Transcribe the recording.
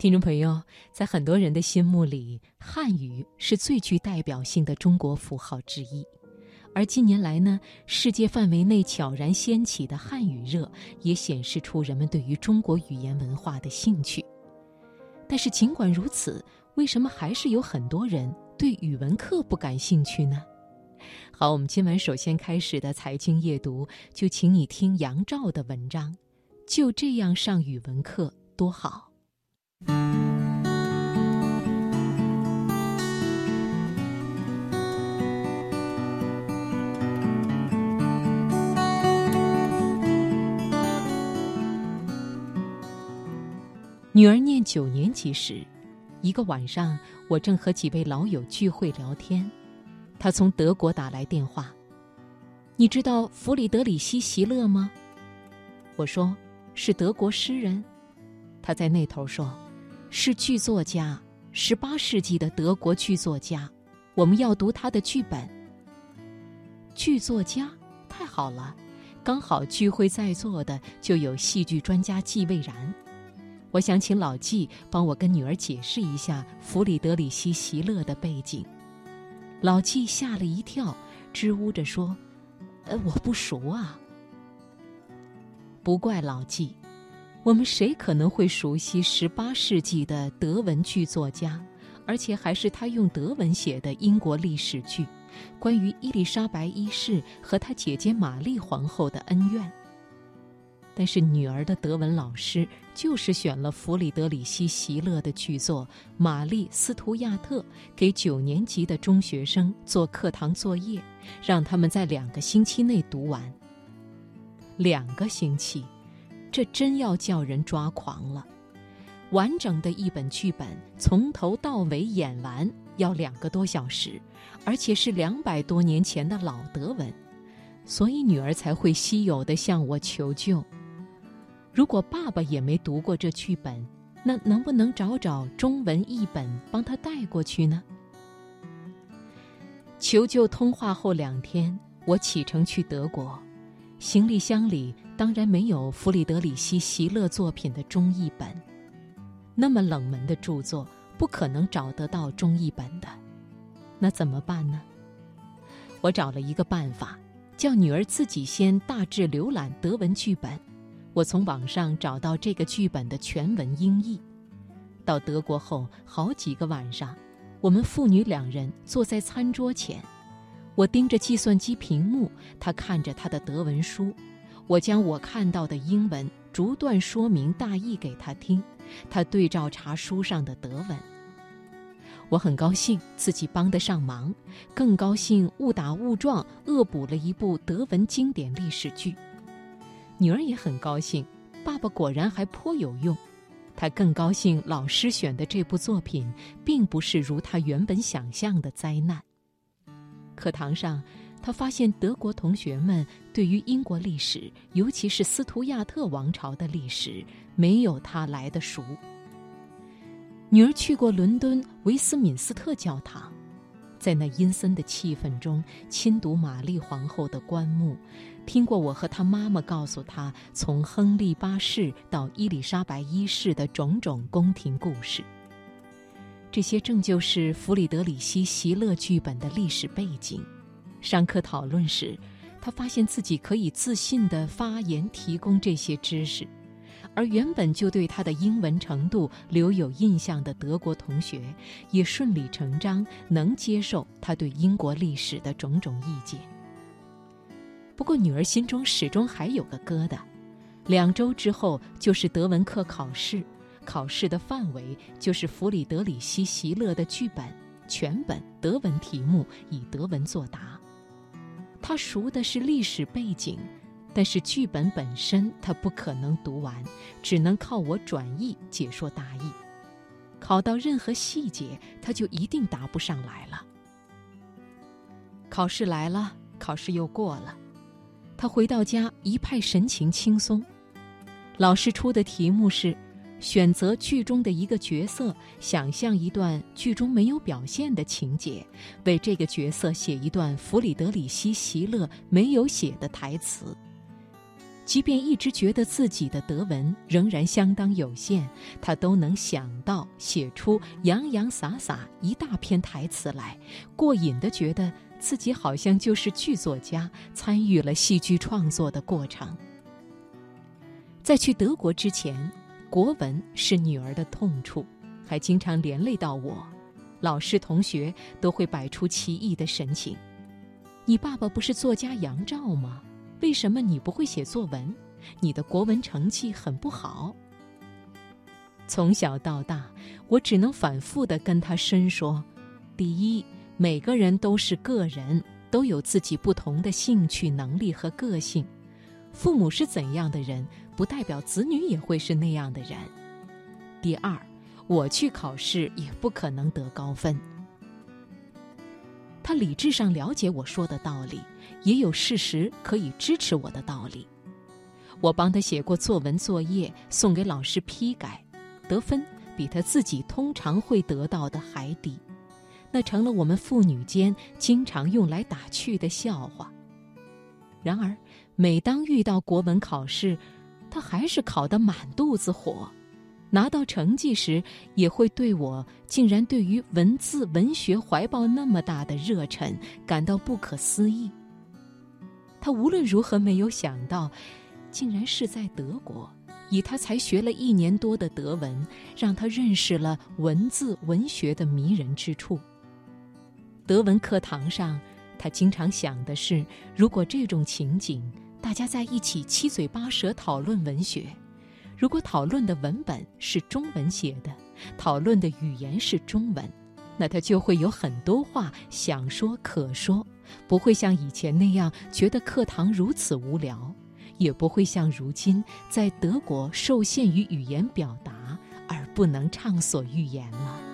听众朋友，在很多人的心目里，汉语是最具代表性的中国符号之一。而近年来呢，世界范围内悄然掀起的汉语热，也显示出人们对于中国语言文化的兴趣。但是，尽管如此，为什么还是有很多人对语文课不感兴趣呢？好，我们今晚首先开始的财经夜读，就请你听杨照的文章。就这样上语文课多好。女儿念九年级时，一个晚上，我正和几位老友聚会聊天，她从德国打来电话。你知道弗里德里希·席勒吗？我说是德国诗人。他在那头说。是剧作家，十八世纪的德国剧作家，我们要读他的剧本。剧作家太好了，刚好聚会在座的就有戏剧专家季蔚然，我想请老季帮我跟女儿解释一下弗里德里希·席勒的背景。老季吓了一跳，支吾着说：“呃，我不熟啊。”不怪老季。我们谁可能会熟悉十八世纪的德文剧作家，而且还是他用德文写的英国历史剧，关于伊丽莎白一世和她姐姐玛丽皇后的恩怨。但是女儿的德文老师就是选了弗里德里希·席勒的剧作《玛丽·斯图亚特》给九年级的中学生做课堂作业，让他们在两个星期内读完。两个星期。这真要叫人抓狂了！完整的一本剧本从头到尾演完要两个多小时，而且是两百多年前的老德文，所以女儿才会稀有的向我求救。如果爸爸也没读过这剧本，那能不能找找中文译本帮他带过去呢？求救通话后两天，我启程去德国。行李箱里当然没有弗里德里希·席勒作品的中译本，那么冷门的著作不可能找得到中译本的，那怎么办呢？我找了一个办法，叫女儿自己先大致浏览德文剧本，我从网上找到这个剧本的全文英译。到德国后好几个晚上，我们父女两人坐在餐桌前。我盯着计算机屏幕，他看着他的德文书。我将我看到的英文逐段说明大意给他听，他对照查书上的德文。我很高兴自己帮得上忙，更高兴误打误撞恶补了一部德文经典历史剧。女儿也很高兴，爸爸果然还颇有用。她更高兴老师选的这部作品，并不是如她原本想象的灾难。课堂上，他发现德国同学们对于英国历史，尤其是斯图亚特王朝的历史，没有他来的熟。女儿去过伦敦维斯敏斯特教堂，在那阴森的气氛中亲读玛丽皇后的棺木，听过我和她妈妈告诉她从亨利八世到伊丽莎白一世的种种宫廷故事。这些正就是弗里德里希·席勒剧本的历史背景。上课讨论时，他发现自己可以自信地发言提供这些知识，而原本就对他的英文程度留有印象的德国同学，也顺理成章能接受他对英国历史的种种意见。不过，女儿心中始终还有个疙瘩：两周之后就是德文课考试。考试的范围就是弗里德里希·席勒的剧本，全本德文题目，以德文作答。他熟的是历史背景，但是剧本本身他不可能读完，只能靠我转译解说大意。考到任何细节，他就一定答不上来了。考试来了，考试又过了，他回到家一派神情轻松。老师出的题目是。选择剧中的一个角色，想象一段剧中没有表现的情节，为这个角色写一段弗里德里希·席勒没有写的台词。即便一直觉得自己的德文仍然相当有限，他都能想到写出洋洋洒洒一大篇台词来，过瘾地觉得自己好像就是剧作家，参与了戏剧创作的过程。在去德国之前，国文是女儿的痛处，还经常连累到我，老师同学都会摆出奇异的神情：“你爸爸不是作家杨照吗？”为什么你不会写作文？你的国文成绩很不好。从小到大，我只能反复的跟他申说：第一，每个人都是个人，都有自己不同的兴趣、能力和个性。父母是怎样的人，不代表子女也会是那样的人。第二，我去考试也不可能得高分。他理智上了解我说的道理，也有事实可以支持我的道理。我帮他写过作文作业，送给老师批改，得分比他自己通常会得到的还低，那成了我们父女间经常用来打趣的笑话。然而，每当遇到国文考试，他还是考得满肚子火。拿到成绩时，也会对我竟然对于文字文学怀抱那么大的热忱感到不可思议。他无论如何没有想到，竟然是在德国，以他才学了一年多的德文，让他认识了文字文学的迷人之处。德文课堂上，他经常想的是：如果这种情景，大家在一起七嘴八舌讨论文学。如果讨论的文本是中文写的，讨论的语言是中文，那他就会有很多话想说可说，不会像以前那样觉得课堂如此无聊，也不会像如今在德国受限于语言表达而不能畅所欲言了。